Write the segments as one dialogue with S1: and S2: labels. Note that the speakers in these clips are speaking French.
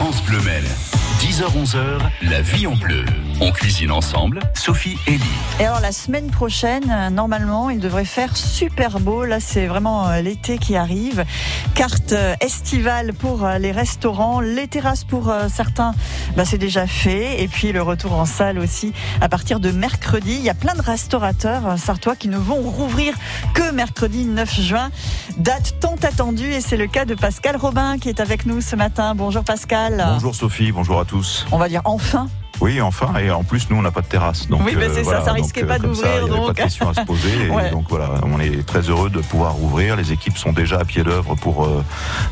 S1: France Bleu Mel. 10h-11h, la vie en bleu. On cuisine ensemble, Sophie et Lee.
S2: Et alors la semaine prochaine, euh, normalement, il devrait faire super beau. Là, c'est vraiment euh, l'été qui arrive. Carte euh, estivale pour les restaurants, les terrasses pour certains, bah, c'est déjà fait. Et puis le retour en salle aussi à partir de mercredi. Il y a plein de restaurateurs sartois qui ne vont rouvrir que mercredi 9 juin. Date tant attendue et c'est le cas de Pascal Robin qui est avec nous ce matin. Bonjour Pascal.
S3: Bonjour Sophie, bonjour à tous.
S2: On va dire enfin
S3: Oui, enfin, et en plus, nous, on n'a pas de terrasse. Donc,
S2: Oui, mais c'est ça, ça
S3: donc,
S2: risquait pas
S3: ça,
S2: d'ouvrir, donc.
S3: pas de question à se poser. et
S2: Ouais.
S3: donc voilà, on est très heureux de pouvoir rouvrir. Les équipes sont déjà à pied d'œuvre pour, euh,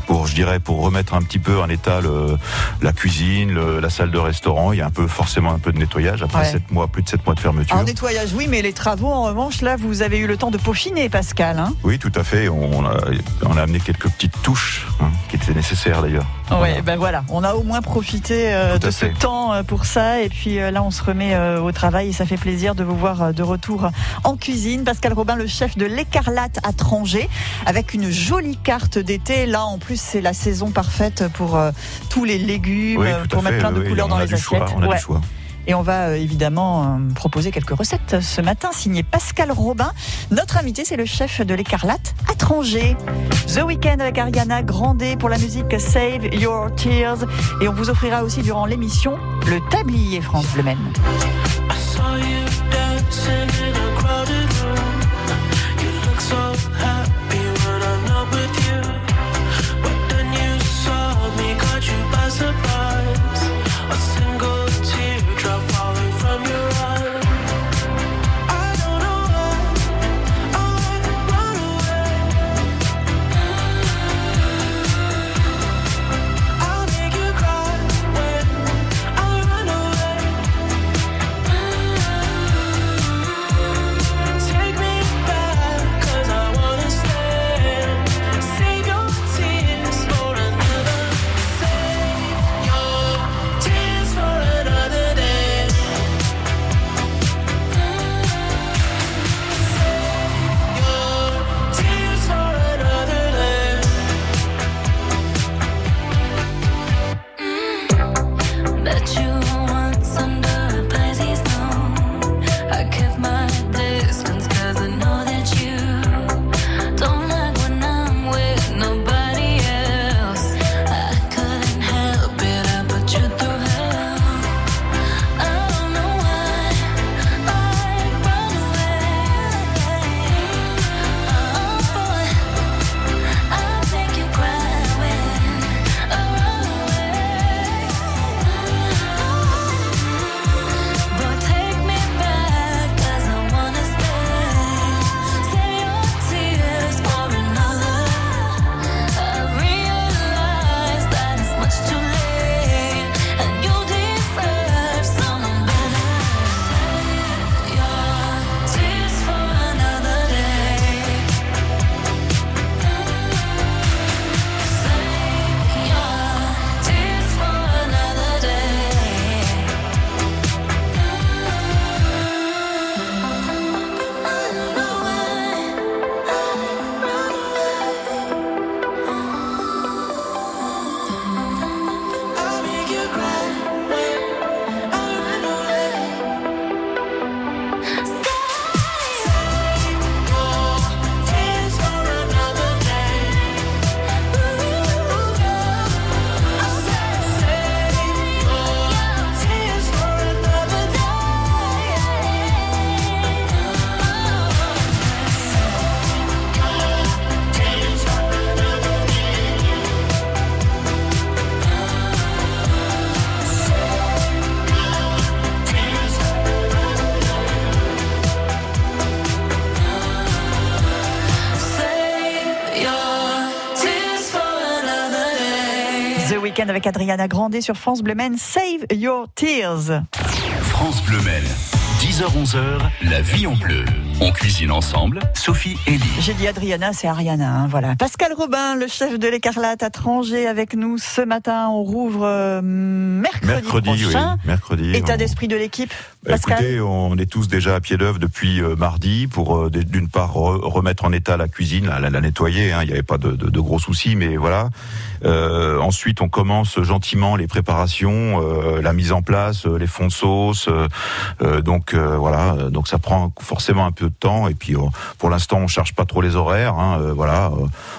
S3: pour, je dirais, pour remettre un petit peu en état le, la cuisine, le- la salle de restaurant. Il y a un peu, forcément, un peu de nettoyage après
S2: Ouais.
S3: mois, plus de 7 mois de fermeture.
S2: En nettoyage, oui, mais les travaux, en revanche, là, vous avez eu le temps de peaufiner, Pascal. Hein
S3: Oui, tout à fait. On a, on a amené quelques petites touches hein, qui étaient nécessaires d'ailleurs. Voilà.
S2: ben voilà, on a au moins profité euh, de ce temps euh, pour ça. Et puis euh, là, on se remet euh, au travail et ça fait plaisir de vous voir euh, de retour en cuisine. Pascal Robin, le chef de l'Écarlate à Tranger, avec une jolie carte d'été. Là, en plus, c'est la saison parfaite pour tous les légumes,
S3: Oui,
S2: pour mettre
S3: fait.
S2: plein de
S3: oui,
S2: couleurs dans les
S3: choix,
S2: assiettes.
S3: on a
S2: Ouais.
S3: du choix.
S2: Et on va euh, évidemment euh, proposer quelques recettes ce matin, signé Pascal Robin. Notre invité, c'est le chef de l'Écarlate à Tranger. The Weekend avec Ariana Grande pour la musique Save Your Tears. Et on vous offrira aussi durant l'émission le tablier France Bleu Maine. Weekend avec Adriana Grande sur France Bleu Maine. Save Your Tears.
S1: France Bleu Mel. 10h-11h, la vie en bleu. On cuisine ensemble, Sophie et Lee.
S2: J'ai dit Adriana, c'est Ariana, hein, voilà. Pascal Robin, le chef de l'Écarlate à Tranger avec nous ce matin. On rouvre euh, mercredi,
S3: Mercredi, oui.
S2: prochain.
S3: Mercredi.
S2: État
S3: on-
S2: d'esprit de l'équipe,
S3: Bah, Écoutez, on est tous déjà à pied d'œuvre depuis euh, mardi pour euh, d'une part re- remettre en état la cuisine, la, la- la nettoyer. hein, Il n'y avait pas de, de- de gros soucis, mais voilà. Euh, ensuite, on commence gentiment les préparations, euh, la mise en place, les fonds de sauce. donc voilà, donc ça prend forcément un peu de temps. Et puis, pour l'instant, on charge pas trop les horaires. hein, voilà,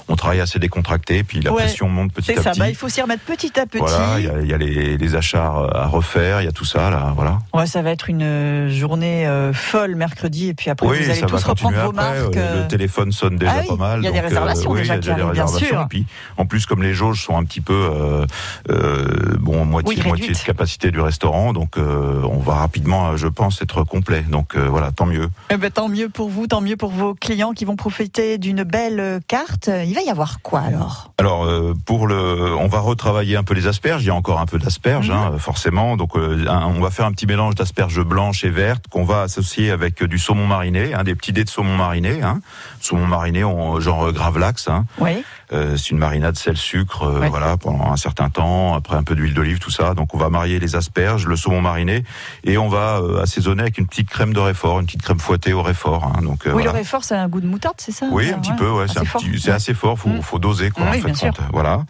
S3: on travaille assez décontracté. Puis la
S2: Ouais,
S3: pression monte petit
S2: C'est
S3: à
S2: ça,
S3: petit.
S2: bah, il faut s'y remettre petit à petit.
S3: Voilà, il y a, il y a les, les achats à refaire, il y a tout ça là, voilà.
S2: Ouais, ça va être une euh, journée euh, folle mercredi et puis après vous allez tous reprendre vos
S3: après.
S2: marques.
S3: euh,
S2: euh,
S3: Le téléphone sonne déjà
S2: Ah oui,
S3: pas mal.
S2: il y a des
S3: donc,
S2: réservations
S3: oui,
S2: déjà
S3: il y a
S2: qui arrivent, bien sûr.
S3: Et puis, en plus, comme les jauges sont un petit peu, euh, euh, bon, moitié,
S2: Oui,
S3: moitié de capacité du restaurant, donc euh, on va rapidement, euh, je pense, être complet. Donc euh, voilà, tant mieux.
S2: Eh ben, tant mieux pour vous, tant mieux pour vos clients qui vont profiter d'une belle euh, carte. Il va y avoir quoi alors?
S3: Alors euh, pour le, on va retravailler un peu les asperges. Il y a encore un peu d'asperges,
S2: Mhm.
S3: hein, forcément. Donc euh, un- on va faire un petit mélange d'asperges blanches et vertes qu'on va associer avec du saumon mariné, hein, des petits dés de saumon mariné, hein, saumon mariné en genre euh, gravlax. Hein.
S2: Oui.
S3: Euh, c'est une marinade sel sucre, euh,
S2: Ouais.
S3: voilà, pendant un certain temps. Après un peu d'huile d'olive, tout ça. Donc on va marier les asperges, le saumon mariné, et on va euh, assaisonner avec une petite crème de réfort, une petite crème fouettée au réfort. Hein. Donc euh,
S2: Oui,
S3: voilà.
S2: le réfort, ça a un goût de moutarde, c'est ça?
S3: Oui, un petit peu, ouais, c'est
S2: assez fort.
S3: c'est assez fort, faut,
S2: Mm.
S3: faut doser quoi.
S2: Oui,
S3: en fait,
S2: bien sûr.
S3: voilà.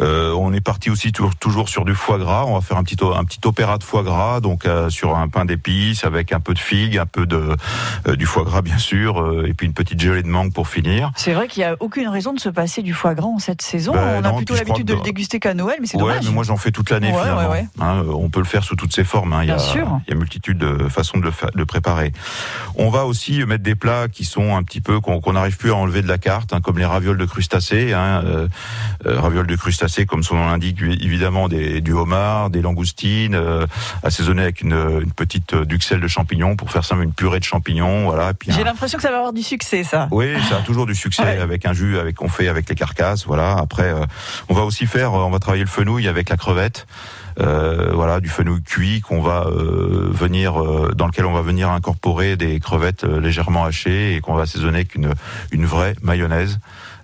S3: Euh, on est parti aussi toujours, toujours sur du foie gras. On va faire un petit un petit opéra de foie gras, donc euh, sur un pain d'épices avec un peu de figue, un peu de euh, du foie gras bien sûr, euh, et puis une petite gelée de mangue pour finir.
S2: C'est vrai qu'il n'y a aucune raison de se passer du foie gras en cette saison.
S3: Ben
S2: On a plutôt l'habitude de le déguster qu'à Noël, mais c'est
S3: Ouais,
S2: dommage.
S3: mais moi j'en fais toute l'année
S2: Ouais,
S3: finalement.
S2: ouais, ouais.
S3: Hein, euh, on peut le faire sous toutes ses formes. hein. Il y a,
S2: Bien sûr.
S3: il y a multitude de façons de le, fa- de le préparer. On va aussi mettre des plats qui sont un petit peu qu'on n'arrive plus à enlever de la carte, hein, comme les ravioles de crustacés. Hein, euh, euh, ravioles de crustacés, comme son nom l'indique, évidemment des, du homard, des langoustines, euh, assaisonnées avec une, une petite duxelle de champignons pour faire ça une purée de champignons. Voilà.
S2: J'ai l'impression que ça va avoir du succès, ça.
S3: oui, ça a toujours du succès avec un jus avec qu'on fait avec les carcasses. Voilà. Après, euh, on va aussi faire, euh, on va travailler le fenouil avec la crevette. Euh, voilà, du fenouil cuit qu'on va euh, venir, euh, dans lequel on va venir incorporer des crevettes euh, légèrement hachées et qu'on va assaisonner avec une, vraie mayonnaise.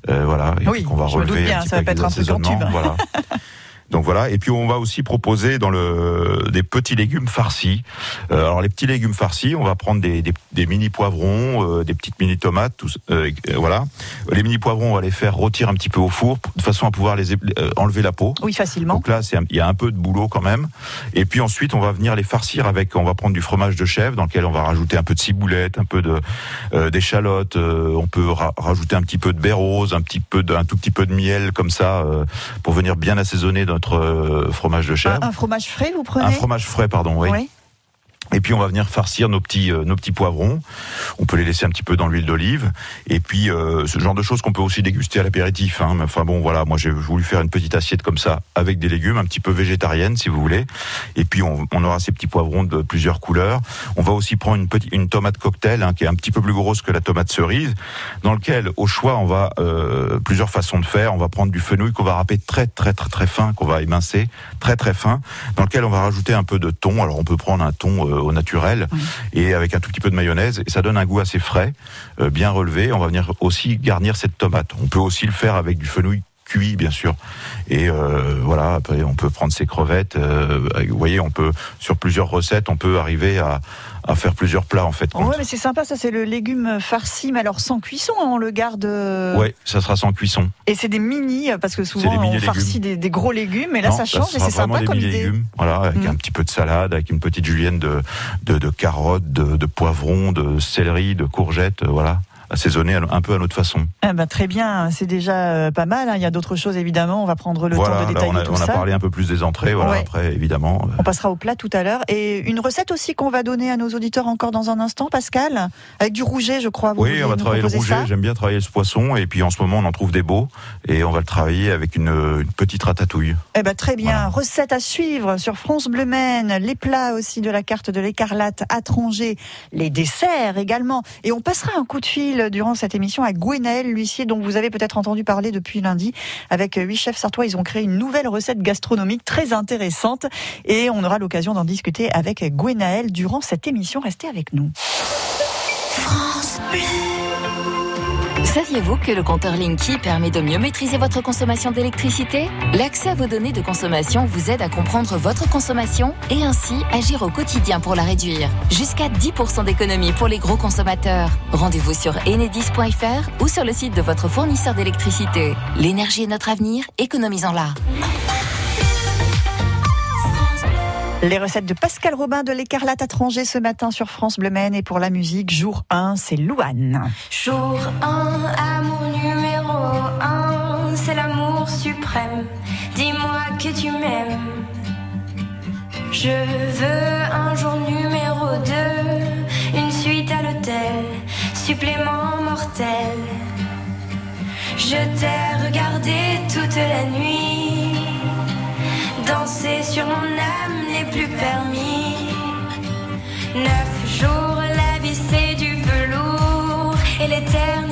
S3: Euh, voilà, et
S2: Oui,
S3: qu'on va relever
S2: bien,
S3: un petit
S2: ça
S3: peu
S2: va pas être un tube.
S3: Voilà. Donc voilà, et puis on va aussi proposer dans le des petits légumes farcis. Euh, alors les petits légumes farcis, on va prendre des, des, des mini poivrons, euh, des petites mini tomates, tout, euh, voilà. Les mini poivrons, on va les faire rôtir un petit peu au four de façon à pouvoir les euh, enlever la peau.
S2: Oui, facilement.
S3: Donc là, il y a un peu de boulot quand même. Et puis ensuite, on va venir les farcir avec, on va prendre du fromage de chèvre dans lequel on va rajouter un peu de ciboulette, un peu de euh, d'échalote. euh, on peut ra- rajouter un petit peu de baie rose, un petit peu de, un tout petit peu de miel comme ça euh, pour venir bien assaisonner notre euh, fromage de chèvre.
S2: Un, un fromage frais, vous prenez?
S3: Un fromage frais, pardon, oui.
S2: Oui.
S3: Et puis on va venir farcir nos petits euh, nos petits poivrons. On peut les laisser un petit peu dans l'huile d'olive. Et puis euh, ce genre de choses qu'on peut aussi déguster à l'apéritif. Hein. Enfin bon, voilà, moi j'ai voulu faire une petite assiette comme ça avec des légumes, un petit peu végétarienne si vous voulez. Et puis on, on aura ces petits poivrons de plusieurs couleurs. On va aussi prendre une petite une tomate cocktail hein, qui est un petit peu plus grosse que la tomate cerise, dans lequel au choix on va euh, plusieurs façons de faire. On va prendre du fenouil qu'on va râper très très très très fin, qu'on va émincer très très fin, dans lequel on va rajouter un peu de thon. Alors on peut prendre un thon euh, au naturel et avec un tout petit peu de mayonnaise et ça donne un goût assez frais, euh, bien relevé. On va venir aussi garnir cette tomate. On peut aussi le faire avec du fenouil cuit bien sûr et euh, voilà après on peut prendre ses crevettes euh, vous voyez on peut sur plusieurs recettes on peut arriver à, à faire plusieurs plats en fait
S2: Oh, ouais, mais c'est sympa, ça c'est le légume farci, mais alors sans cuisson, hein, on le garde. euh,
S3: ouais ça sera sans cuisson
S2: Et c'est des mini, parce que souvent on farcit des, des gros légumes, mais là
S3: Non,
S2: ça change et c'est sympa
S3: des
S2: comme
S3: mini
S2: idée.
S3: légumes, voilà, avec
S2: Mm.
S3: un petit peu de salade, avec une petite julienne de, de, de carottes, de, de poivrons, de céleri, de courgettes, euh, voilà, assaisonné à- un peu à notre façon.
S2: Ah bah, très bien, c'est déjà euh, pas mal. hein. Il y a d'autres choses évidemment, on va prendre le
S3: voilà,
S2: temps de
S3: là,
S2: détailler
S3: on a,
S2: tout
S3: on a
S2: ça.
S3: parlé un peu plus des entrées, voilà,
S2: Ouais.
S3: après évidemment. euh,
S2: On passera au plat tout à l'heure. Et une recette aussi qu'on va donner à nos auditeurs encore dans un instant, Pascal, avec du rouget, je crois. Vous
S3: Oui, on va travailler le rouget. J'aime bien travailler ce poisson. Et puis en ce moment, on en trouve des beaux. Et on va le travailler avec une, une petite ratatouille.
S2: Eh ben, très bien.
S3: Voilà.
S2: Recette à suivre sur France Bleu Maine. Les plats aussi de la carte de l'écarlate à Tronger. Les desserts également. Et on passera un coup de durant cette émission à Gwenaël l'huissier, dont vous avez peut-être entendu parler depuis lundi. Avec huit chefs sartois, ils ont créé une nouvelle recette gastronomique très intéressante. Et on aura l'occasion d'en discuter avec Gwenaël durant cette émission. Restez avec nous.
S4: France Bleu.
S5: Saviez-vous que le compteur Linky permet de mieux maîtriser votre consommation d'électricité? L'accès à vos données de consommation vous aide à comprendre votre consommation et ainsi agir au quotidien pour la réduire. Jusqu'à 10% d'économie pour les gros consommateurs. Rendez-vous sur enedis.fr ou sur le site de votre fournisseur d'électricité. L'énergie est notre avenir, économisons-la.
S2: Les recettes de Pascal Robin de l'écarlate à Tranger ce matin sur France Bleu Maine et pour la musique, jour 1, c'est Louane.
S4: Jour 1, amour numéro 1, c'est l'amour suprême. Dis-moi que tu m'aimes. Je veux un jour numéro 2, une suite à l'hôtel, supplément mortel. Je t'ai regardé toute la nuit, danser sur mon âme plus permis. Neuf jours, la vie c'est du velours et l'éternité,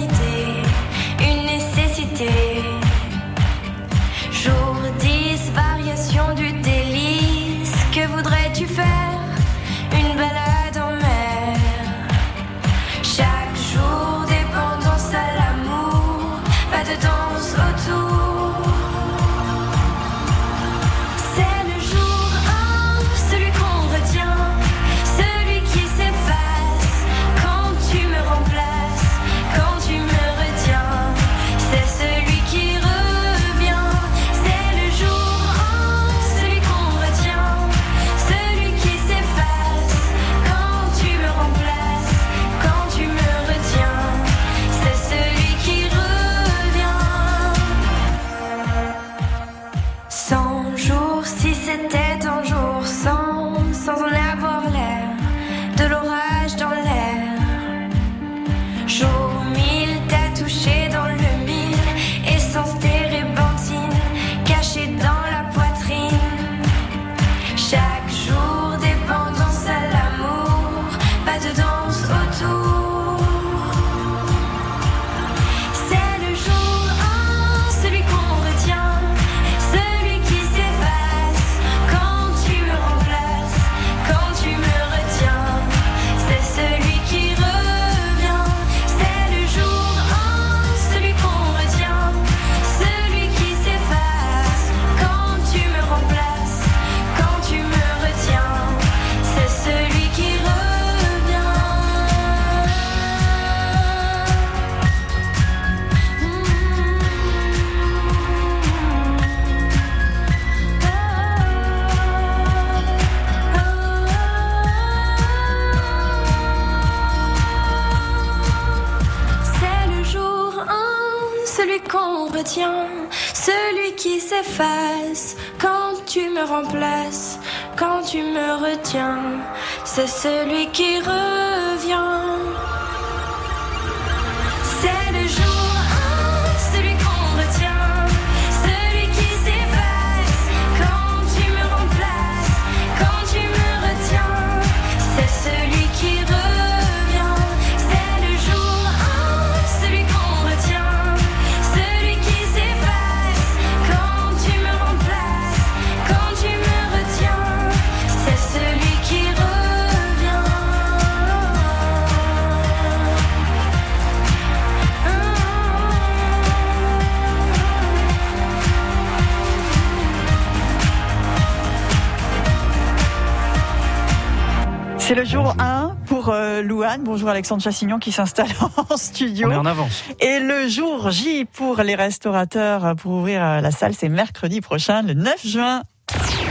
S4: le jour 1
S2: pour euh, Louane. Bonjour Alexandre Chassignon qui s'installe en studio.
S6: On est en avance.
S2: Et le jour J pour les restaurateurs pour ouvrir euh, la salle, c'est mercredi prochain, le 9 juin.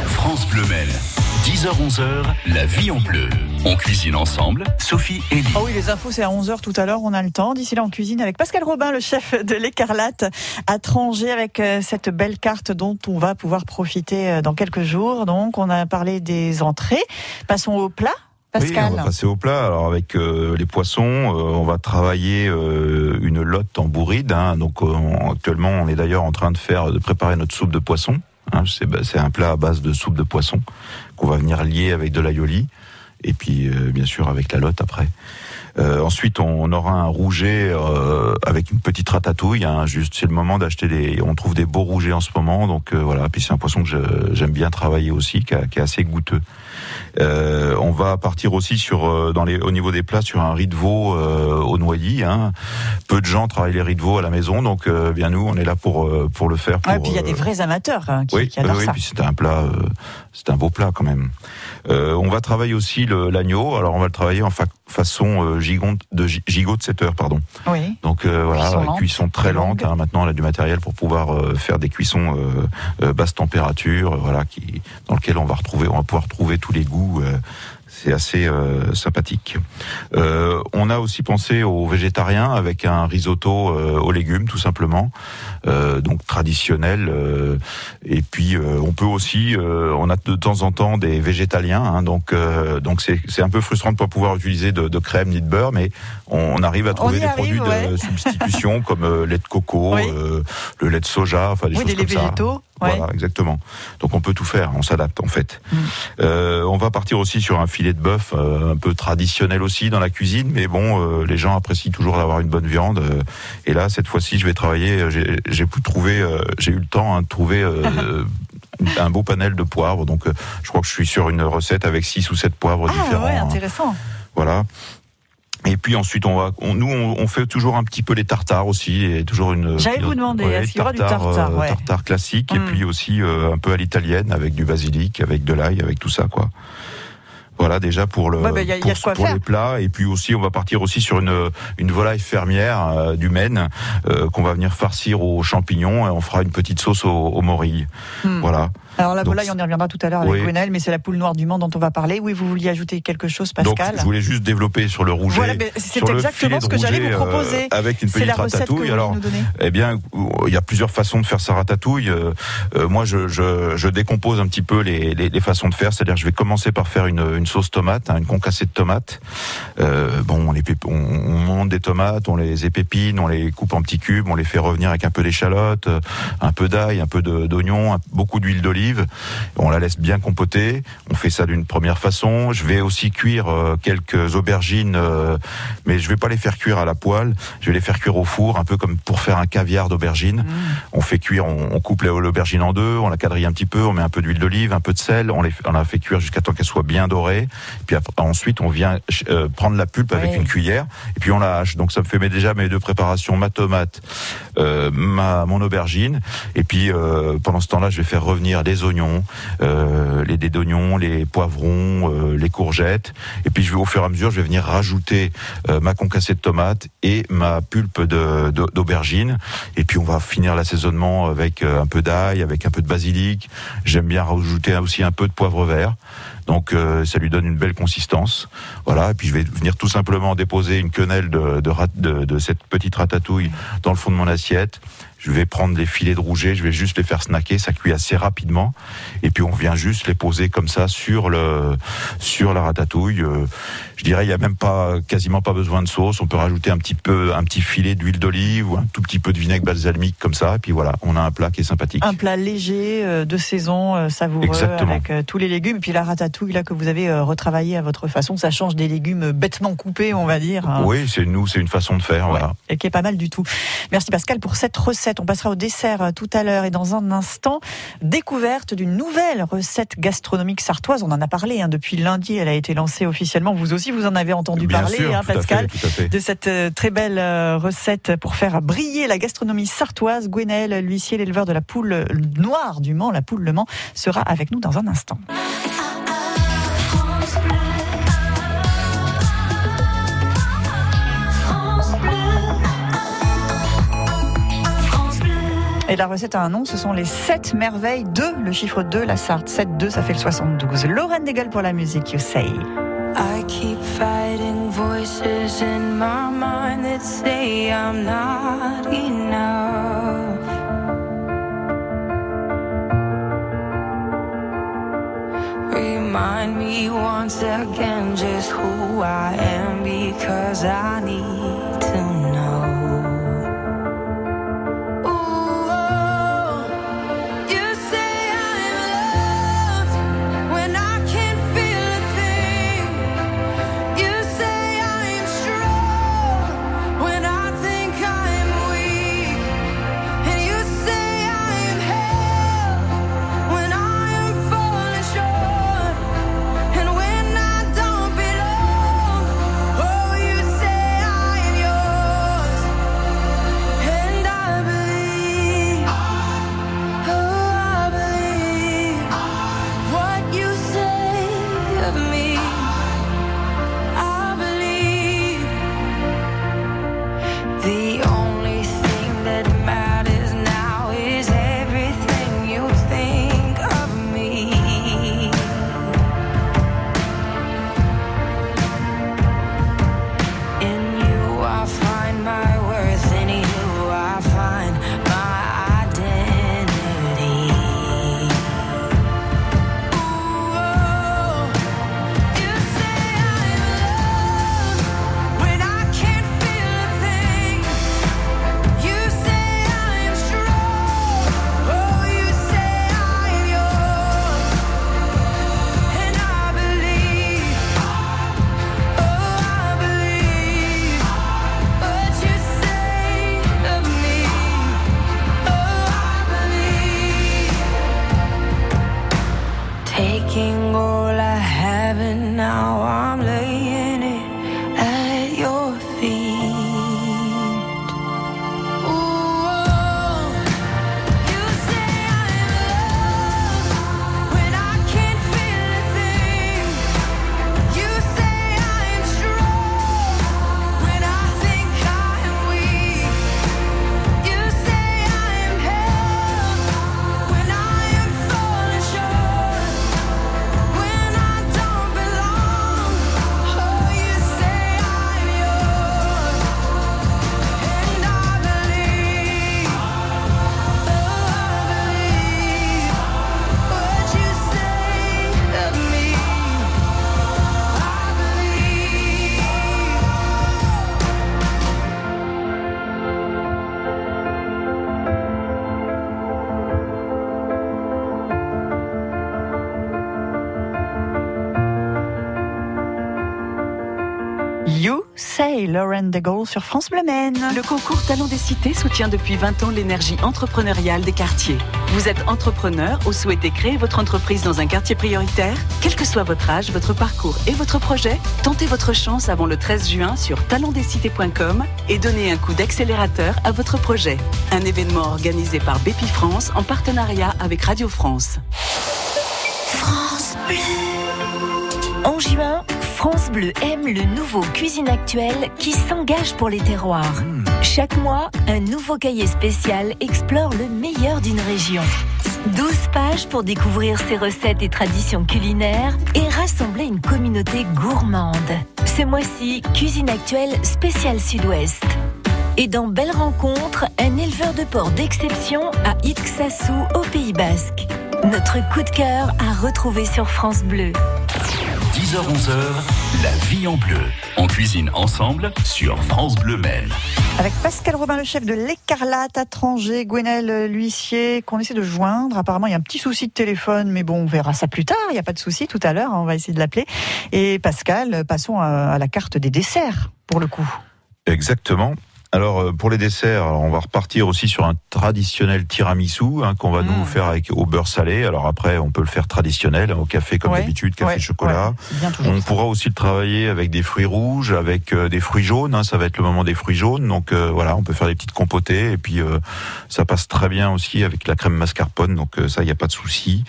S1: France Bleu Maine. 10h-11h, la vie en bleu. On cuisine ensemble, Sophie et Lee.
S2: Ah oui, les infos, c'est à 11h tout à l'heure, on a le temps. D'ici là, on cuisine avec Pascal Robin, le chef de l'écarlate à Tranger, avec euh, cette belle carte dont on va pouvoir profiter euh, dans quelques jours. Donc, on a parlé des entrées. Passons au plat. Pascal.
S3: Oui, on va passer au plat. Alors avec euh, les poissons, euh, on va travailler euh, une lotte en bourride. hein. Donc euh, on- actuellement, on est d'ailleurs en train de faire, de préparer notre soupe de poisson. hein. C'est bah, c'est un plat à base de soupe de poisson qu'on va venir lier avec de l'aïoli et puis euh, bien sûr avec la lotte après. Euh, ensuite, on aura un rouget euh, avec une petite ratatouille. Hein, juste, c'est le moment d'acheter des. On trouve des beaux rougets en ce moment, donc euh, voilà. Puis c'est un poisson que je- j'aime bien travailler aussi, qui, a- qui est assez goûteux. Euh, on va partir aussi sur euh, dans les au niveau des plats sur un riz de veau euh, au noilly. Hein. Peu de gens travaillent les riz de veau à la maison, donc euh, bien nous, on est là pour euh, pour le faire. Pour,
S2: Ouais, puis il y a des
S3: euh,
S2: vrais amateurs hein, qui,
S3: oui,
S2: qui adorent
S3: oui,
S2: ça.
S3: puis c'est un plat, euh, c'est un beau plat quand même. Euh, on va travailler aussi l'agneau. Alors on va le travailler en fa- façon euh, gigon, de gi- gigot de 7 heures, pardon.
S2: Oui.
S3: Donc euh, voilà,
S2: Cuisson lente,
S3: cuisson très lente. hein. Maintenant, on a du matériel pour pouvoir euh, faire des cuissons basse température, voilà, qui dans lequel on va retrouver, on va pouvoir trouver tous les goûts. euh, c'est assez euh, sympathique. Euh, on a aussi pensé aux végétariens avec un risotto aux légumes, tout simplement, donc traditionnel. et puis on peut aussi, on a de temps en temps des végétaliens, hein, donc donc c'est un peu frustrant de pas pouvoir utiliser de, de crème ni de beurre, mais on, arrive à trouver des
S2: arrive,
S3: produits de substitution comme euh, lait de coco,
S2: Oui.
S3: euh, le lait de soja, enfin des
S2: Oui,
S3: choses
S2: des
S3: comme ça.
S2: végétaux. Ouais.
S3: Voilà, exactement. Donc on peut tout faire, on s'adapte en fait.
S2: Mm.
S3: Euh, on va partir aussi sur un filet de bœuf euh, un peu traditionnel aussi dans la cuisine, mais bon, euh, les gens apprécient toujours d'avoir une bonne viande. euh, et là, cette fois-ci, je vais travailler. J'ai pu trouver, euh, j'ai eu le temps hein, de trouver. euh, un beau panel de poivres, donc je crois que je suis sur une recette avec six ou sept poivres
S2: Ah
S3: différents.
S2: ouais,
S3: hein.
S2: intéressant.
S3: Voilà. Et puis ensuite, on va, on- nous, on, on fait toujours un petit peu les tartares aussi, et toujours une.
S2: J'allais vous demander, est-ce qu'il y aura du tartare, ouais.
S3: tartare classique, et
S2: Mm.
S3: puis aussi euh, un peu à l'italienne avec du basilic, avec de l'ail, avec tout ça, quoi. Voilà déjà pour le
S2: Ouais, bah, y a- y a
S3: pour, les plats et puis aussi on va partir aussi sur une une volaille fermière euh, du Maine euh, qu'on va venir farcir aux champignons et on fera une petite sauce aux, aux morilles.
S2: Hmm.
S3: Voilà.
S2: Alors la volaille, on y reviendra tout à l'heure avec
S3: oui.
S2: Mais c'est la poule noire du Mans dont on va parler. Oui, vous vouliez ajouter quelque chose,
S3: Donc
S2: Pascal
S3: je voulais juste développer sur le rouget.
S2: Voilà, c'est exactement ce que j'allais vous
S3: euh,
S2: proposer.
S3: avec une petite ratatouille. Alors. Eh bien, il y a plusieurs façons de faire sa ratatouille. Euh, euh, moi, je, je, je décompose un petit peu les, les, les façons de faire. C'est-à-dire, je vais commencer par faire une, une sauce tomate, hein, une concassée de tomates. Euh, bon, on, les on, on monte des tomates, on les épépine, on les coupe en petits cubes, on les fait revenir avec un peu d'échalote, euh, un peu d'ail, un peu d'oignon, beaucoup d'huile d'olive. On la laisse bien compoter. On fait ça d'une première façon. Je vais aussi cuire euh, quelques aubergines, mais je vais pas les faire cuire à la poêle. Je vais les faire cuire au four, un peu comme pour faire un caviar d'aubergine. On fait cuire, on, on coupe la- l'aubergine en deux, on la quadrille un petit peu, on met un peu d'huile d'olive, un peu de sel, on, les, on la fait cuire jusqu'à temps qu'elle soit bien dorée. Puis ensuite, on vient euh, prendre la pulpe avec une cuillère et puis on la hache. Donc ça me fait mes- déjà mes deux préparations, ma tomate, euh, ma mon aubergine. Et puis euh, pendant ce temps-là, je vais faire revenir les oignons, les dés d'oignons, les poivrons, les courgettes. Et puis je vais au fur et à mesure, je vais venir rajouter ma concassée de tomates et ma pulpe d'aubergine. Et puis on va finir l'assaisonnement avec un peu d'ail, avec un peu de basilic. J'aime bien rajouter aussi un peu de poivre vert. Donc euh, ça lui donne une belle consistance. Voilà, et puis je vais venir tout simplement déposer une quenelle de, de, de- de cette petite ratatouille dans le fond de mon assiette. Je vais prendre les filets de rouget, je vais juste les faire snacker, ça cuit assez rapidement. Et puis on vient juste les poser comme ça sur le sur la ratatouille. Euh, je dirais il y a même pas quasiment pas besoin de sauce. On peut rajouter un petit peu un petit filet d'huile d'olive ou un tout petit peu de vinaigre balsamique comme ça. Et puis voilà, on a un plat qui est sympathique.
S2: Un plat léger, euh, de saison, euh, savoureux,
S3: Exactement.
S2: avec tous les légumes. Et puis la ratatouille là que vous avez euh, retravaillé à votre façon, ça change des légumes bêtement coupés, on va dire. hein.
S3: Oui, c'est nous, c'est une façon de faire. Voilà.
S2: et qui est pas mal du tout. Merci Pascal pour cette recette. On passera au dessert euh, tout à l'heure et dans un instant, découverte d'une nouvelle recette gastronomique sartoise. On en a parlé hein, depuis lundi, elle a été lancée officiellement. Vous aussi, vous en avez entendu
S3: Bien
S2: parler,
S3: sûr,
S2: hein,
S3: tout à
S2: Pascal.
S3: fait, tout à fait.
S2: De cette euh, très belle euh, recette pour faire briller la gastronomie sartoise. Gwenaël, l'huissier, l'éleveur de la poule noire du Mans, la poule Le Mans, sera avec nous dans un instant. Et la recette a un nom, ce sont les 7 merveilles de le chiffre 2, la Sarthe. 7, 2, ça fait le 72. Lorraine Dégel pour la musique, you say.
S6: I keep fighting voices in my mind that say I'm not enough. Remind me once again just who I am because I need
S2: sur France Bleu Maine.
S7: Le concours Talent des cités soutient depuis 20 ans l'énergie entrepreneuriale des quartiers. Vous êtes entrepreneur ou souhaitez créer votre entreprise dans un quartier prioritaire? Quel que soit votre âge, votre parcours et votre projet, tentez votre chance avant le 13 juin sur talentdescités.com et donnez un coup d'accélérateur à votre projet. Un événement organisé par Bépi France en partenariat avec Radio France.
S8: En juin, France Bleu aime le nouveau Cuisine Actuelle qui s'engage pour les terroirs. Chaque mois, un nouveau cahier spécial explore le meilleur d'une région. 12 pages pour découvrir ses recettes et traditions culinaires et rassembler une communauté gourmande. Ce mois-ci, Cuisine Actuelle spécial Sud-Ouest. Et dans Belle Rencontre, un éleveur de porc d'exception à Ixassou au Pays Basque. Notre coup de cœur à retrouver sur France Bleu.
S1: 10h-11h, la vie en bleu. On cuisine ensemble sur France Bleu Maine.
S2: Avec Pascal Robin, le chef de l'Écarlate à Tranger, Gwenel l'huissier, qu'on essaie de joindre. Apparemment, il y a un petit souci de téléphone, mais bon, on verra ça plus tard. Il n'y a pas de souci tout à l'heure. On va essayer de l'appeler. Et Pascal, passons à, à la carte des desserts, pour le coup.
S3: Exactement. Alors euh, pour les desserts, on va repartir aussi sur un traditionnel tiramisu hein, qu'on va nous
S2: Mm.
S3: faire avec au beurre salé. Alors après, on peut le faire traditionnel hein, au café comme
S2: Ouais,
S3: d'habitude, café
S2: ouais,
S3: chocolat.
S2: ouais,
S3: On
S2: ça.
S3: pourra aussi le travailler avec des fruits rouges, avec euh, des fruits jaunes. hein, ça va être le moment des fruits jaunes. Donc euh, voilà, on peut faire des petites compotées. Et puis euh, ça passe très bien aussi avec la crème mascarpone. Donc euh, ça, il n'y a pas de souci.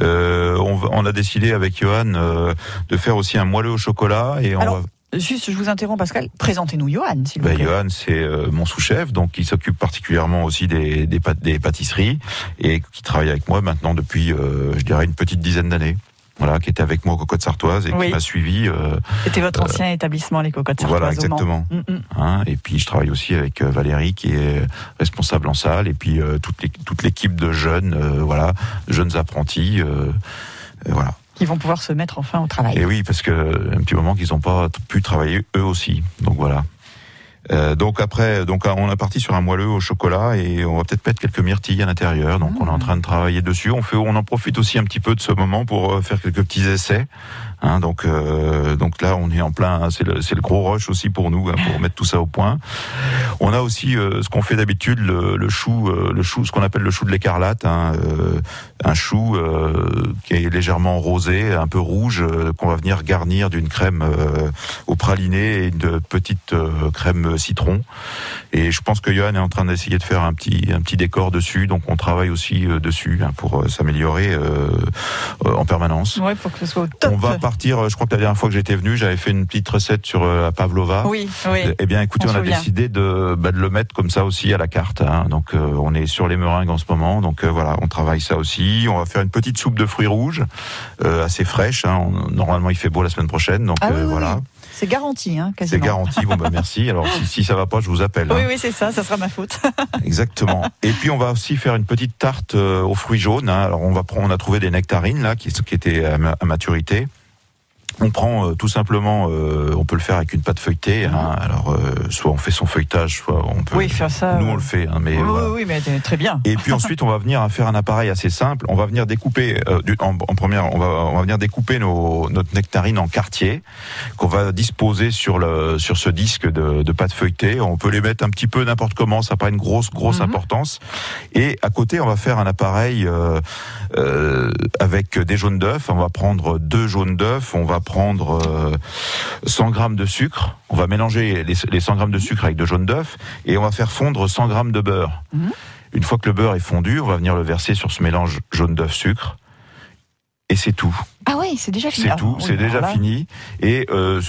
S3: Euh, on, on a décidé avec Johan euh, de faire aussi un moelleux au chocolat. Et on
S2: Alors,
S3: va
S2: Juste, je vous interromps, Pascal. Présentez-nous Johan, s'il vous
S3: ben,
S2: plaît.
S3: Johan, c'est euh, mon sous-chef, donc il s'occupe particulièrement aussi des, des, pâtes- des pâtisseries et qui travaille avec moi maintenant depuis, euh, je dirais, une petite dizaine d'années. Voilà, qui était avec moi au Cocotte Sartoise et
S2: Oui.
S3: qui m'a suivi. euh,
S2: C'était votre ancien établissement, les cocottes
S3: voilà,
S2: Sartoises Mans.
S3: exactement.
S2: Mm, mm.
S3: hein. et puis je travaille aussi avec euh, Valérie qui est responsable en salle et puis euh, toute l'é- toute l'équipe de jeunes, euh, voilà, jeunes apprentis, euh, euh, voilà.
S2: Qui vont pouvoir se mettre enfin au travail.
S3: Et oui, parce que un petit moment qu'ils n'ont pas pu travailler eux aussi. Donc voilà. Euh, donc après, donc on est parti sur un moelleux au chocolat et on va peut-être mettre quelques myrtilles à l'intérieur. Donc on est en train de travailler dessus. On fait, on en profite aussi un petit peu de ce moment pour euh, faire quelques petits essais. Hein, donc, euh, donc là, on est en plein. hein, c'est le, gros rush aussi pour nous hein, pour mettre tout ça au point. On a aussi euh, ce qu'on fait d'habitude, le, le chou, euh, le chou, ce qu'on appelle le chou de l'écarlate, hein, un chou qui est légèrement rosé, un peu rouge, qu'on va venir garnir d'une crème au praliné et de petite crème citron. Et je pense que Johan est en train d'essayer de faire un petit un petit décor dessus, donc on travaille aussi dessus pour s'améliorer en permanence.
S2: Ouais, pour que ce soit au top.
S3: On va partir. euh, Je crois que la dernière fois que j'étais venu, j'avais fait une petite recette sur euh, la pavlova.
S2: Oui, oui.
S3: Eh bien, écoutez,
S2: On
S3: on, a décidé de, bah, de le mettre comme ça aussi à la carte. hein. Donc, euh, on est sur les meringues en ce moment. Donc, euh, voilà, on travaille ça aussi. On va faire une petite soupe de fruits rouges, euh, assez fraîche. hein. On- normalement, il fait beau la semaine prochaine. Donc,
S2: Ah oui,
S3: euh, voilà.
S2: oui. C'est garanti, hein,
S3: C'est
S2: quasiment.
S3: garanti. Bon, bah, merci. Alors, si, si ça va pas, je vous appelle.
S2: Oui,
S3: hein.
S2: oui, c'est ça, ça sera ma faute.
S3: Exactement. Et puis on va aussi faire une petite tarte euh, aux fruits jaunes. hein. Alors on va prendre, on a trouvé des nectarines là qui, qui étaient à maturité. On prend euh, tout simplement, euh, on peut le faire avec une pâte feuilletée. hein. Alors, euh, soit on fait son feuilletage, soit on peut.
S2: Oui, faire ça.
S3: Nous,
S2: euh,
S3: on le fait, hein, mais
S2: oui,
S3: voilà.
S2: oui, oui, mais euh, très bien.
S3: Et puis ensuite, on va venir faire un appareil assez simple. On va venir découper, euh, du- en, en première, on va, on va venir découper nos, notre nectarine en quartiers qu'on va disposer sur le sur ce disque de, de pâte feuilletée. On peut les mettre un petit peu n'importe comment, ça n'a pas une grosse grosse
S2: Mhm.
S3: importance. Et à côté, on va faire un appareil euh, euh, avec des jaunes d'œufs. On va prendre deux jaunes d'œufs. On va prendre euh, 100 grammes de sucre. On va mélanger les, les 100 grammes de sucre avec de jaunes d'œufs et on va faire fondre 100 grammes de beurre.
S2: Mhm.
S3: Une fois que le beurre est fondu, on va venir le verser sur ce mélange jaune d'œuf sucre. Et c'est tout.
S2: Ah oui, c'est déjà fini.
S3: C'est
S2: Ah,
S3: tout.
S2: oui,
S3: C'est déjà
S2: alors là,
S3: fini. Et euh,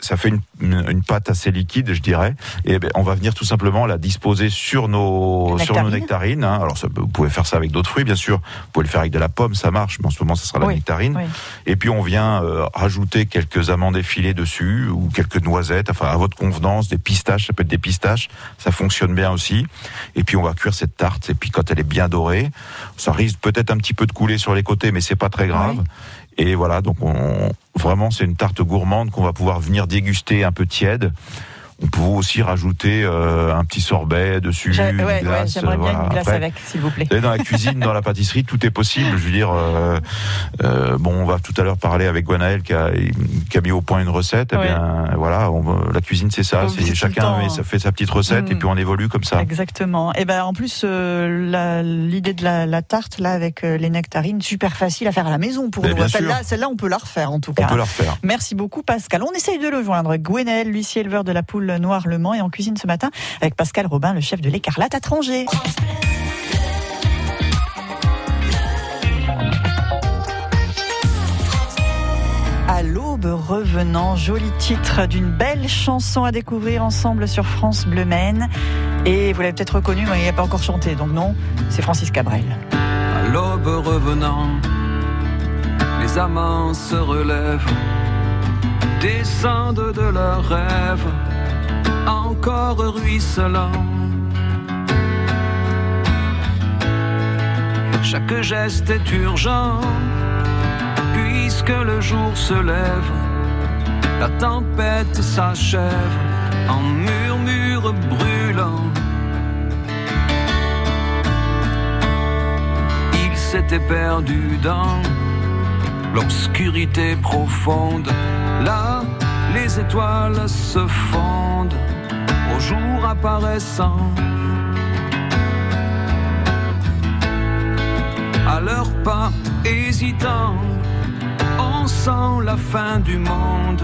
S3: ça fait une, une pâte assez liquide, je dirais. Et ben, on va venir tout simplement la disposer sur nos sur nos
S2: nectarines.
S3: nectarines. hein. Alors ça, vous pouvez faire ça avec d'autres fruits, bien sûr. Vous pouvez le faire avec de la pomme, ça marche. Mais en ce moment, ça sera la
S2: Oui,
S3: nectarine.
S2: oui.
S3: Et puis on vient euh, rajouter quelques amandes effilées dessus ou quelques noisettes, enfin à votre convenance, des pistaches, ça peut être des pistaches, ça fonctionne bien aussi. Et puis on va cuire cette tarte et puis quand elle est bien dorée, ça risque peut-être un petit peu de couler sur les côtés mais c'est pas très grave. Et voilà, donc on vraiment c'est une tarte gourmande qu'on va pouvoir venir déguster un peu tiède. On peut aussi rajouter euh, un petit sorbet dessus,
S2: J'ai-
S3: une
S2: ouais, ouais,
S3: glace,
S2: J'aimerais bien
S3: voilà.
S2: une glace
S3: Après,
S2: avec, s'il vous plaît.
S3: dans la cuisine, dans la pâtisserie, tout est possible. Je veux dire, euh, euh, bon, on va tout à l'heure parler avec Gwenaël qui a, qui a mis au point une recette. Eh bien, voilà, on la cuisine, c'est ça.
S2: C'est
S3: chacun met- ça fait sa petite recette et
S2: Mm.
S3: puis on évolue comme ça.
S2: Exactement. Et ben en plus la- l'idée de la, la tarte là avec les nectarines super facile à faire à la maison pour
S3: Mais
S2: nous. Celle-là, on peut la refaire en tout
S3: On
S2: cas.
S3: peut la refaire.
S2: Merci beaucoup Pascal. On essaye de le joindre. Gwenaël, l'huissier éleveur de la poule noire Le Mans est en cuisine ce matin avec Pascal Robin, le chef de l'écarlate à Tranger. À l'aube revenant, joli titre d'une belle chanson à découvrir ensemble sur France Bleu Maine. Et vous l'avez peut-être reconnu, mais il n'a pas encore chanté, donc non, c'est Francis Cabrel.
S9: À l'aube revenant, les amants se relèvent, descendent de leurs rêves, encore ruisselants. Chaque geste est urgent, puisque le jour se lève, la tempête s'achève en murmure brûlant. Il s'était perdu dans l'obscurité profonde. Là, les étoiles se fondent au jour apparaissant. À leurs pas hésitants, on sent la fin du monde.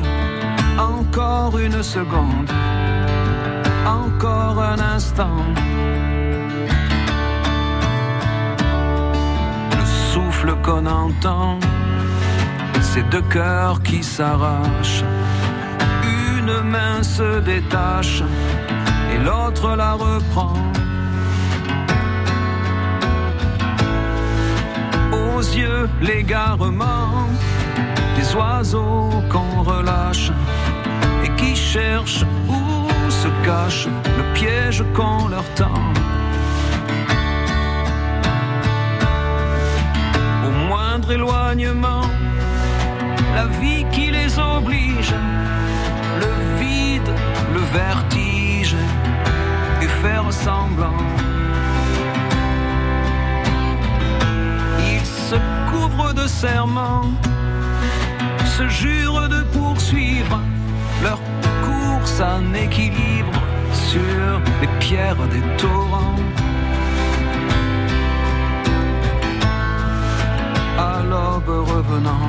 S9: Encore une seconde, encore un instant. le souffle qu'on entend, ces deux cœurs qui s'arrachent. Une main se détache et l'autre la reprend. Aux yeux, l'égarement des oiseaux qu'on relâche et qui cherchent où se cache le piège qu'on leur tend. au moindre éloignement, la vie qui les oblige, le vide, le vertige, et faire semblant. Ils se couvrent de serments, se jurent de poursuivre leur course en équilibre sur les pierres des torrents. à l'aube revenant.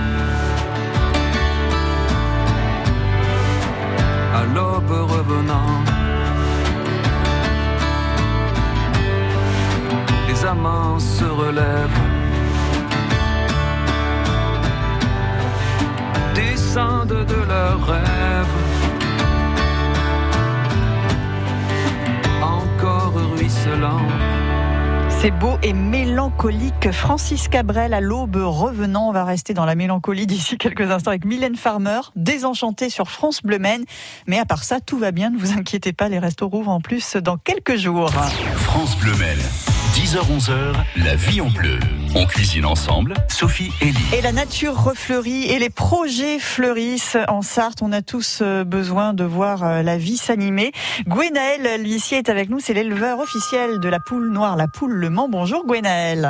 S9: Les amants se relèvent. Descendent de leurs rêves.
S2: C'est beau et mélancolique. Francis Cabrel à l'aube revenant. On va rester dans la mélancolie d'ici quelques instants avec Mylène Farmer, désenchantée sur France Bleu Maine. Mais à part ça, tout va bien. Ne vous inquiétez pas, les restos rouvrent en plus dans quelques jours.
S1: France Bleu Maine. 10h-11h, la vie en bleu. On cuisine ensemble, Sophie et Lee.
S2: Et la nature refleurit et les projets fleurissent en Sarthe. On a tous euh, besoin de voir euh, la vie s'animer. Gwenaël l'huissier est avec nous. C'est l'éleveur officiel de la poule noire, la poule Le Mans. Bonjour Gwenaël.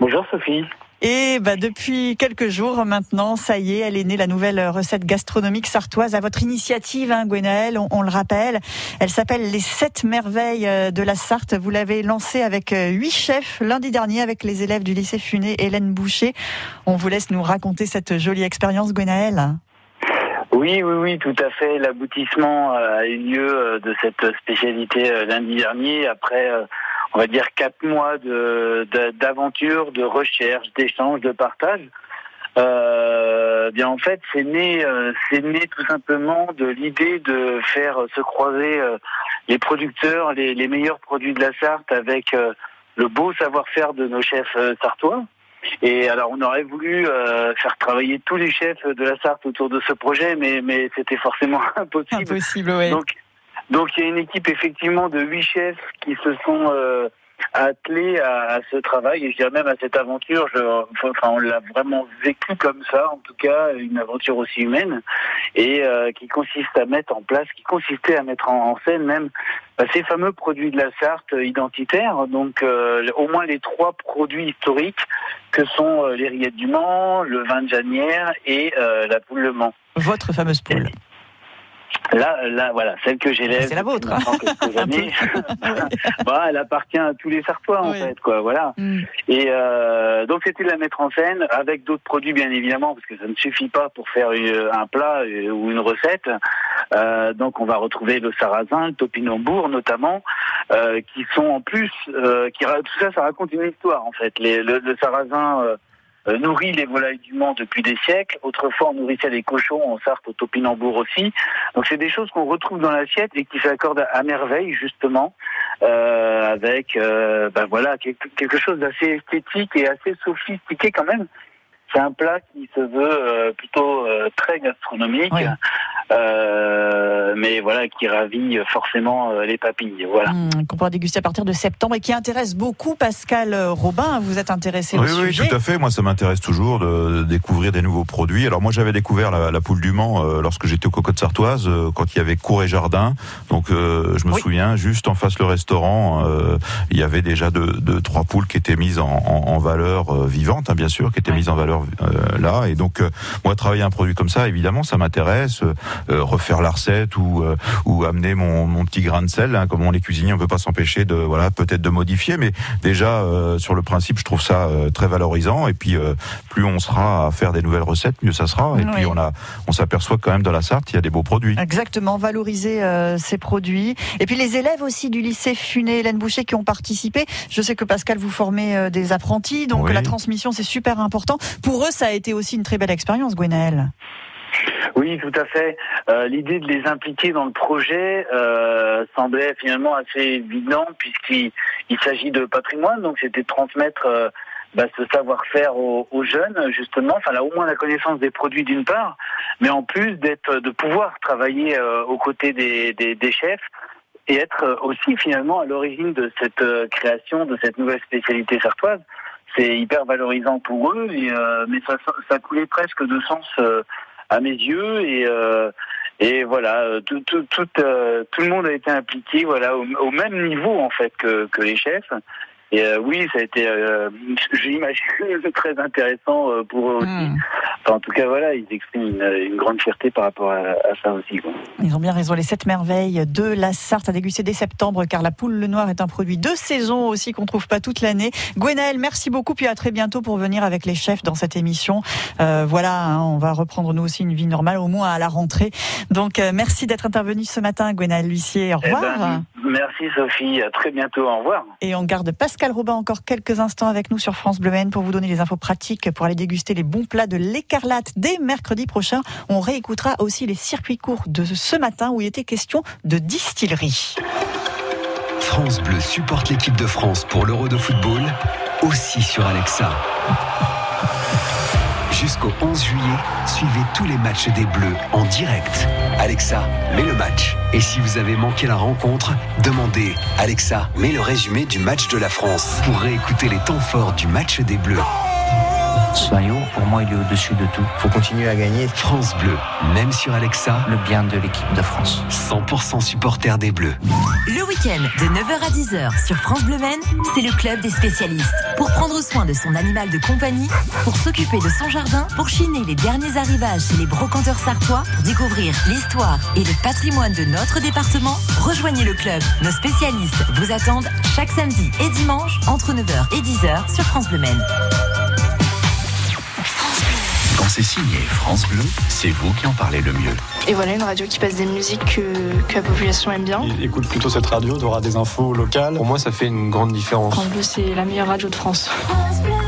S10: Bonjour Sophie.
S2: Et bah, depuis quelques jours maintenant, ça y est, elle est née la nouvelle recette gastronomique sartoise à votre initiative, hein, Gwenaël, on, on le rappelle. Elle s'appelle les sept merveilles euh, de la Sarthe. Vous l'avez lancée avec euh, huit chefs lundi dernier avec les élèves du lycée Funé, Hélène Boucher. On vous laisse nous raconter cette jolie expérience, Gwenaël.
S10: Oui, oui, oui, tout à fait. L'aboutissement euh, a eu lieu euh, de cette spécialité euh, lundi dernier après, euh, on va dire, quatre mois de de- d'aventure, de, recherche, d'échange, de partage. Euh, bien en fait, c'est né, euh, c'est né tout simplement de l'idée de faire euh, se croiser euh, les producteurs, les, les meilleurs produits de la Sarthe avec euh, le beau savoir-faire de nos chefs euh, sartois. Et alors, on aurait voulu euh, faire travailler tous les chefs de la Sarthe autour de ce projet, mais, mais c'était forcément impossible.
S2: Impossible, ouais.
S10: Donc, donc, il y a une équipe effectivement de huit chefs qui se sont euh, attelés à, ce travail, et je dirais même à cette aventure. On l'a vraiment vécu comme ça, en tout cas, une aventure aussi humaine, et euh, qui consiste à mettre en place, qui consistait à mettre en, scène même bah, ces fameux produits de la Sarthe identitaires, donc euh, au moins les trois produits historiques que sont les rillettes du Mans, le vin de Janière et la poule Le Mans.
S2: Votre fameuse poule.
S10: Là, là, voilà, celle que j'élève.
S2: C'est la vôtre.
S10: années. Bah, elle appartient à tous les Sartois, en
S2: Oui.
S10: fait, quoi, voilà.
S2: Mm.
S10: Et euh, donc, c'était de la mettre en scène avec d'autres produits, bien évidemment, parce que ça ne suffit pas pour faire une- un plat euh, ou une recette. Euh, donc, on va retrouver le sarrasin, le topinambour, notamment, euh, qui sont en plus, euh, qui tout ça, ça raconte une histoire, en fait. Les- le, le sarrasin. Euh, nourrit les volailles du Mans depuis des siècles. Autrefois, on nourrissait les cochons en Sarthe, au topinambour aussi. Donc, c'est des choses qu'on retrouve dans l'assiette et qui s'accordent à merveille, justement, euh, avec, euh, ben voilà, quelque, chose d'assez esthétique et assez sophistiqué quand même. C'est un plat qui se veut euh, plutôt euh, très gastronomique. Euh, mais voilà, qui ravit forcément euh, les papilles. Voilà.
S2: Hum, qu'on pourra déguster à partir de septembre et qui intéresse beaucoup Pascal Robin. Vous êtes intéressé
S3: Oui,
S2: au
S3: oui,
S2: sujet.
S3: tout à fait. Moi, ça m'intéresse toujours de, découvrir des nouveaux produits. Alors moi, j'avais découvert la, la poule du Mans euh, lorsque j'étais au Cocotte Sartoise, euh, quand il y avait cour et jardin. Donc, euh, je me
S2: Oui.
S3: souviens, juste en face le restaurant, euh, il y avait déjà deux, deux, trois poules qui étaient mises en, en, en valeur euh, vivante, hein, bien sûr, qui étaient mises en valeur euh, là. Et donc, euh, moi, travailler un produit comme ça, évidemment, ça m'intéresse. Euh, refaire la recette ou euh, ou amener mon, mon petit grain de sel, hein, comme on les cuisiniers, on peut pas s'empêcher de voilà peut-être de modifier, mais déjà euh, sur le principe, je trouve ça euh, très valorisant. Et puis euh, plus on sera à faire des nouvelles recettes, mieux ça sera. Et
S2: Oui.
S3: puis on a on s'aperçoit quand même dans la Sarthe, il y a des beaux produits.
S2: Exactement, valoriser euh, ces produits. Et puis les élèves aussi du lycée Funé, Hélène Boucher, qui ont participé. Je sais que Pascal, vous formez euh, des apprentis, donc
S3: Oui.
S2: la transmission, c'est super important. Pour eux, ça a été aussi une très belle expérience, Gwenaël.
S10: Oui, tout à fait. Euh, L'idée de les impliquer dans le projet euh, semblait finalement assez évident puisqu'il il s'agit de patrimoine, donc c'était de transmettre euh, bah, ce savoir-faire aux, jeunes justement, enfin là au moins la connaissance des produits d'une part, mais en plus d'être, de pouvoir travailler aux côtés des, chefs et être aussi finalement à l'origine de cette création, de cette nouvelle spécialité sartoise. C'est hyper valorisant pour eux, mais ça, ça coulait presque de sens à mes yeux et euh, voilà euh, euh, tout le monde a été impliqué voilà au, même niveau en fait que les chefs Et euh, oui, ça a été, euh, j'imagine, très intéressant euh, pour eux aussi.
S2: Hmm.
S10: Enfin, en tout cas, voilà, ils expriment une, une grande fierté par rapport à, à ça aussi. Quoi.
S2: Ils ont bien raison. Les sept merveilles de la Sarthe à déguster dès septembre, car la poule le noir est un produit de saison aussi qu'on trouve pas toute l'année. Gwenaël, merci beaucoup, puis à très bientôt pour venir avec les chefs dans cette émission. Euh, voilà, hein, on va reprendre nous aussi une vie normale, au moins à la rentrée. Donc, merci d'être intervenu ce matin, Gwenaël Lucier. Au
S10: Eh
S2: revoir.
S10: ben, merci Sophie, à très bientôt, au revoir.
S2: Et on garde Pascal Robin encore quelques instants avec nous sur France Bleu Maine pour vous donner les infos pratiques pour aller déguster les bons plats de l'écarlate dès mercredi prochain. On réécoutera aussi les circuits courts de ce matin où il était question de distillerie.
S11: France Bleu supporte l'équipe de France pour l'Euro de football, aussi sur Alexa. Jusqu'au 11 juillet, suivez tous les matchs des Bleus en direct. Alexa, mets le match. Et si vous avez manqué la rencontre, demandez Alexa, mets le résumé du match de la France pour réécouter les temps forts du match des Bleus.
S12: Ce maillot, pour moi, il est au-dessus de tout. Faut continuer à gagner.
S11: France Bleu, même sur Alexa,
S12: Le bien de l'équipe de France.
S11: 100% supporter des Bleus.
S8: Le week-end de 9h à 10h sur France Bleu Maine, c'est le club des spécialistes. Pour prendre soin de son animal de compagnie, pour s'occuper de son jardin, pour chiner les derniers arrivages chez les brocanteurs sartois, pour découvrir l'histoire et le patrimoine de notre département, rejoignez le club. Nos spécialistes vous attendent chaque samedi et dimanche entre 9h et 10h sur France Bleu Maine.
S1: C'est signé France Bleu, c'est vous qui en parlez le mieux.
S13: Et voilà une radio qui passe des musiques que, que la population aime bien.
S14: Écoute plutôt cette radio, tu auras des infos locales. Pour moi, ça fait une grande différence.
S13: France Bleu, c'est la meilleure radio de France.
S4: Nager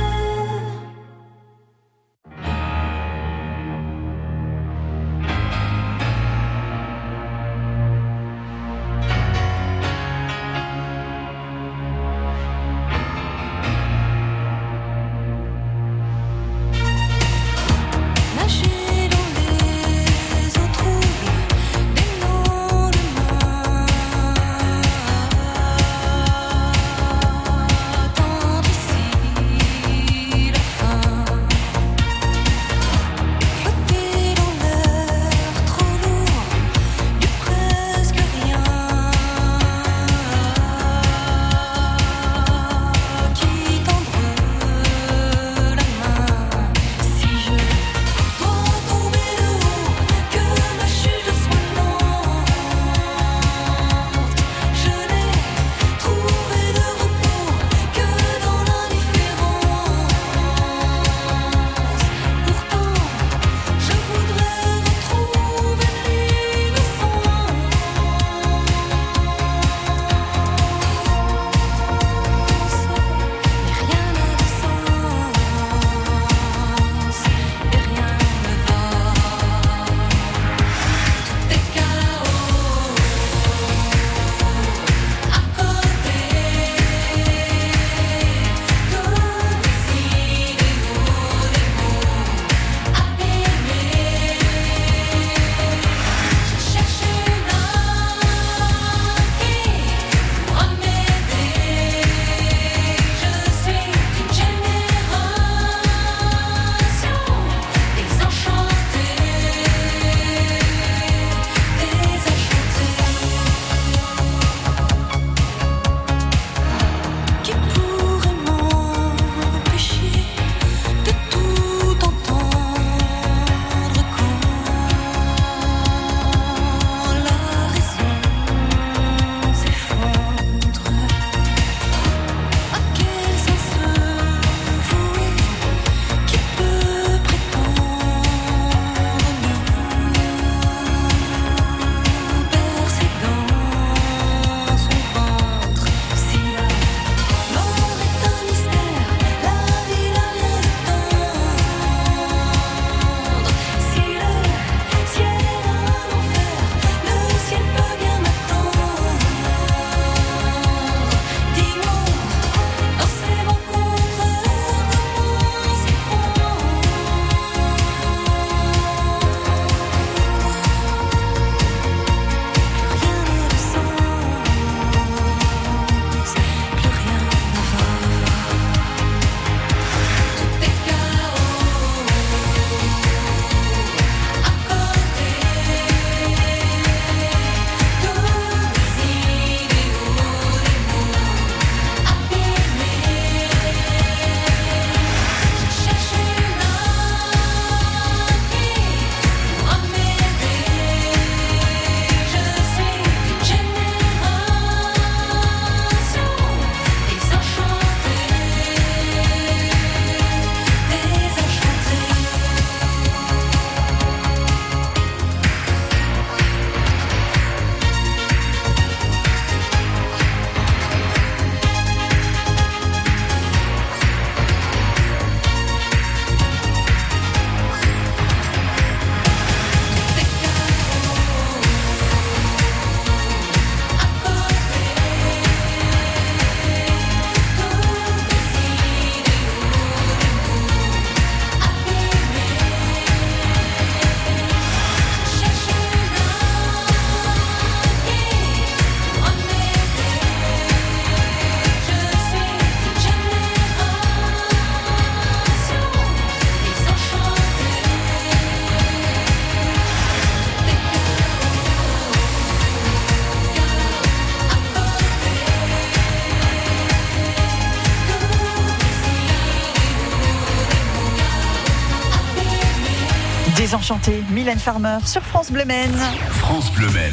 S2: Mylène Farmer sur France Bleu.
S1: France Bleu Maine.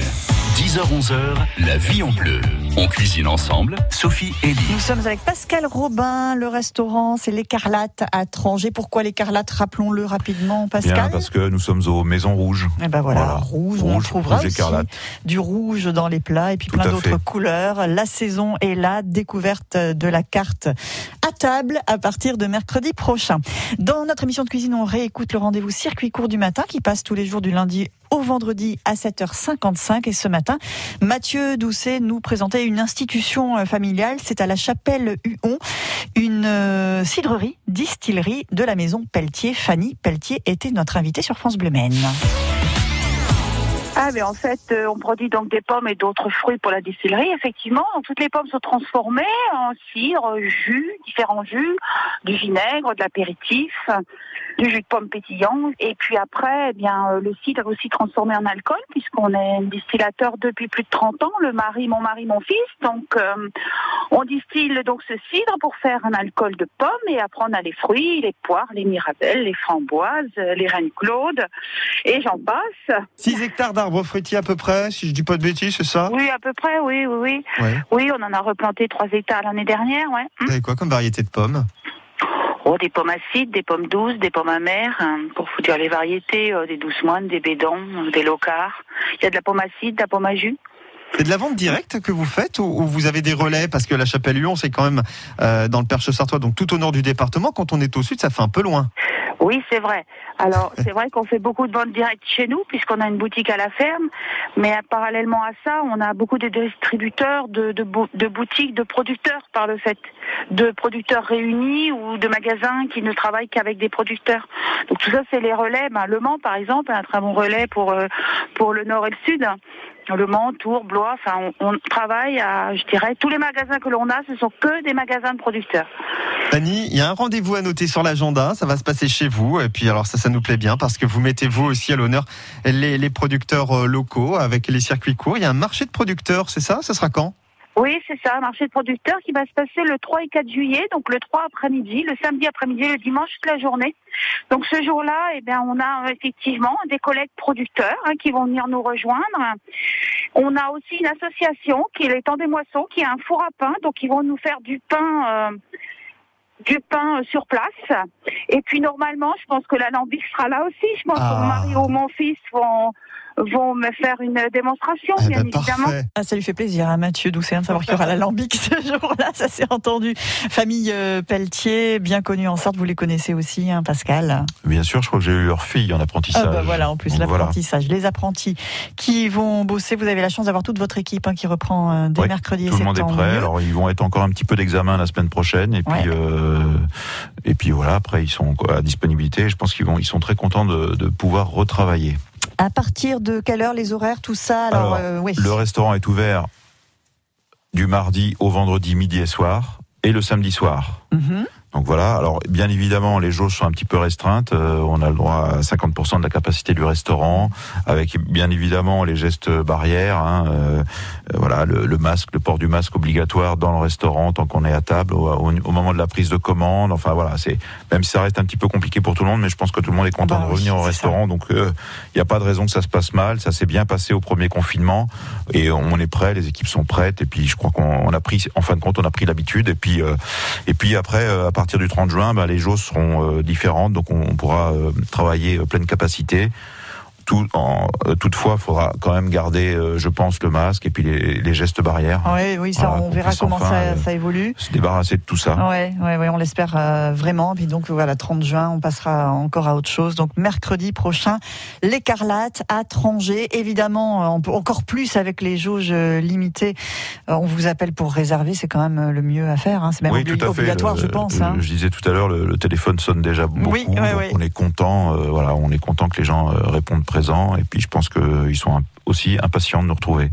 S1: 10h-11h, la vie en bleu. On cuisine ensemble, Sophie et Lee.
S2: Nous sommes avec Pascal Robin, le restaurant, c'est l'Écarlate à Tranger. Pourquoi l'Écarlate Rappelons-le rapidement, Pascal?
S3: Bien, parce que nous sommes aux Maisons Rouges.
S2: Eh ben voilà, rouge, on
S3: Rouge,
S2: trouvera
S3: rouge
S2: aussi du rouge dans les plats et puis
S3: Tout
S2: plein d'autres couleurs. La saison est là, découverte de la carte à table à partir de mercredi prochain. Dans notre émission de cuisine, on réécoute le rendez-vous circuit court du matin qui passe tous les jours du lundi au vendredi à 7h55 et ce matin, Mathieu Doucet nous présentait une institution euh, familiale, c'est à la Chapelle Huon, une euh, cidrerie, distillerie de la maison Pelletier. Fanny Pelletier était notre invitée sur France Bleu Maine.
S15: Ah, mais en fait, euh, on produit donc des pommes et d'autres fruits pour la distillerie. Effectivement, toutes les pommes sont transformées en cidre, jus, différents jus, du vinaigre, de l'apéritif, du jus de pomme pétillant. Et puis après, eh bien, euh, le cidre est aussi transformé en alcool puisqu'on est distillateur depuis plus de 30 ans. Le mari, mon mari, mon fils. Donc, euh, on distille donc ce cidre pour faire un alcool de pomme et après on a les fruits, les poires, les mirabelles, les framboises, les reines claudes et j'en passe.
S16: 6 hectares d'arbres fruitiers à peu près, si je dis pas de bêtises, c'est ça?
S15: Oui, à peu près, oui, oui, oui.
S16: Ouais.
S15: Oui, on en a replanté 3 hectares l'année dernière, ouais.
S16: Vous avez quoi comme variété de pommes?
S15: Oh, des pommes acides, des pommes douces, des pommes amères, hein, pour vous dire les variétés, euh, des douces moines, des bédons, euh, des locars. Il y a de la pomme acide, de la pomme à jus.
S16: C'est de la vente directe que vous faites ou, ou vous avez des relais? Parce que la chapelle Lyon, c'est quand même euh, dans le Perche Sartois, donc tout au nord du département. Quand on est au sud, ça fait un peu loin.
S15: Oui, c'est vrai. Alors, c'est vrai qu'on fait beaucoup de ventes directes chez nous, puisqu'on a une boutique à la ferme. Mais euh, parallèlement à ça, on a beaucoup de distributeurs, de, de, bou- de boutiques, de producteurs par le fait. De producteurs réunis ou de magasins qui ne travaillent qu'avec des producteurs. Donc tout ça, c'est les relais. Ben, le Mans, par exemple, un très bon relais euh, pour le nord et le sud. Le Mans, Tours, Blois, enfin, on, on travaille à, je dirais, tous les magasins que l'on a, ce sont que des magasins de producteurs.
S16: Fanny, il y a un rendez-vous à noter sur l'agenda, ça va se passer chez vous. Et puis alors ça, ça nous plaît bien parce que vous mettez vous aussi à l'honneur les, les producteurs euh, locaux avec les circuits courts. Il y a un marché de producteurs, c'est ça? Ça sera quand?
S15: Oui, c'est ça, un marché de producteurs qui va se passer le 3 et 4 juillet, donc le 3 après-midi, le samedi après-midi, le dimanche toute la journée. Donc ce jour-là, eh bien, on a effectivement des collègues producteurs hein, qui vont venir nous rejoindre. On a aussi une association qui est les Temps des Moissons, qui a un four à pain, donc ils vont nous faire du pain. euh, du pain euh, sur place. Et puis normalement, je pense que l'alambic sera là aussi. Je pense que mon mari ou mon fils vont vont me faire une démonstration, bien évidemment.
S2: Ah, ça lui fait plaisir à Mathieu Doucet hein, de savoir qu'il y aura l'alambic ce jour-là, ça s'est entendu. Famille euh, Pelletier, bien connue en Sarthe, vous les connaissez aussi, hein, Pascal
S3: Bien sûr, je crois que j'ai eu leur fille en apprentissage.
S2: Ah bah voilà, en plus
S3: voilà.
S2: l'apprentissage, les apprentis qui vont bosser. Vous avez la chance d'avoir toute votre équipe hein, qui reprend euh, dès
S3: Oui,
S2: mercredi et
S3: Tout le monde est prêt. Alors ils vont être encore un petit peu d'examen la semaine prochaine et puis
S2: Ouais.
S3: euh, et puis voilà. Après ils sont à disponibilité. Je pense qu'ils vont ils sont très contents de, de pouvoir retravailler.
S2: À partir de quelle heure les horaires, tout ça? Alors,
S3: Alors,
S2: euh, oui.
S3: Le restaurant est ouvert du mardi au vendredi midi et soir et le samedi soir.
S2: Mhm.
S3: Donc voilà. Alors bien évidemment, les jauges sont un petit peu restreintes. Euh, on a le droit à 50% de la capacité du restaurant, avec bien évidemment les gestes barrières. hein, euh, euh, voilà, le, le masque, le port du masque obligatoire dans le restaurant tant qu'on est à table au, au- au moment de la prise de commande. Enfin voilà, c'est même si ça reste un petit peu compliqué pour tout le monde, mais je pense que tout le monde est content
S2: bah
S3: de
S2: oui,
S3: revenir au restaurant. Donc il n'y a pas de raison que ça se passe mal. Ça s'est bien passé au premier confinement et on est prêt. Les équipes sont prêtes. Et puis je crois qu'on on a pris, en fin de compte, on a pris l'habitude. Et puis euh, et puis après, euh, partir du 30 juin, bah, les jauges seront euh, différentes, donc on, on pourra euh, travailler euh, pleine capacité. Tout, en, euh, toutefois, il faudra quand même garder, euh, je pense, le masque et puis les, les gestes barrières.
S2: Oui, oui, ça,
S3: Voilà,
S2: on verra comment
S3: enfin,
S2: ça,
S3: euh,
S2: ça évolue.
S3: Se débarrasser de tout ça.
S2: Ouais, ouais, ouais, on l'espère euh, vraiment. Puis donc voilà, 30 juin, on passera encore à autre chose. Donc mercredi prochain, l'écarlate à Tranger. Évidemment, on peut encore plus avec les jauges limitées. On vous appelle pour réserver, c'est quand même le mieux à faire. hein. C'est même
S3: oui,
S2: obli-
S3: tout à fait.
S2: obligatoire,
S3: Le-
S2: je pense.
S3: le-
S2: hein.
S3: Je disais tout à l'heure, le, le téléphone sonne déjà beaucoup.
S2: Oui, ouais,
S3: donc. On est content. voilà, on est content que les gens répondent Et puis, je pense qu'ils sont aussi impatients de nous retrouver.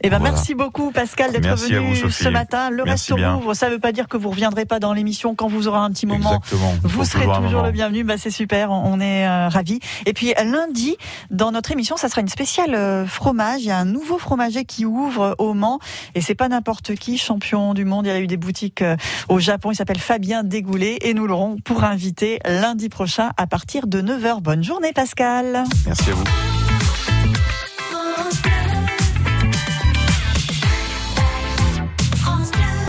S2: Eh ben,
S3: Voilà.
S2: merci beaucoup Pascal d'être venu
S3: vous,
S2: ce matin. Le
S3: Merci
S2: resto
S3: bien.
S2: rouvre, ça veut pas dire que vous reviendrez pas dans l'émission quand vous aurez un petit moment.
S3: Exactement.
S2: Vous serez toujours
S3: moment.
S2: le bienvenu, bah c'est super, on on est euh, ravis. Et puis lundi, dans notre émission, ça sera une spéciale euh, fromage. Il y a un nouveau fromager qui ouvre au Mans, et c'est pas n'importe qui, champion du monde. Il a eu des boutiques euh, au Japon. Il s'appelle Fabien Dégoulé, et nous l'aurons pour inviter lundi prochain à partir de 9h. Bonne journée, Pascal.
S3: Merci à vous.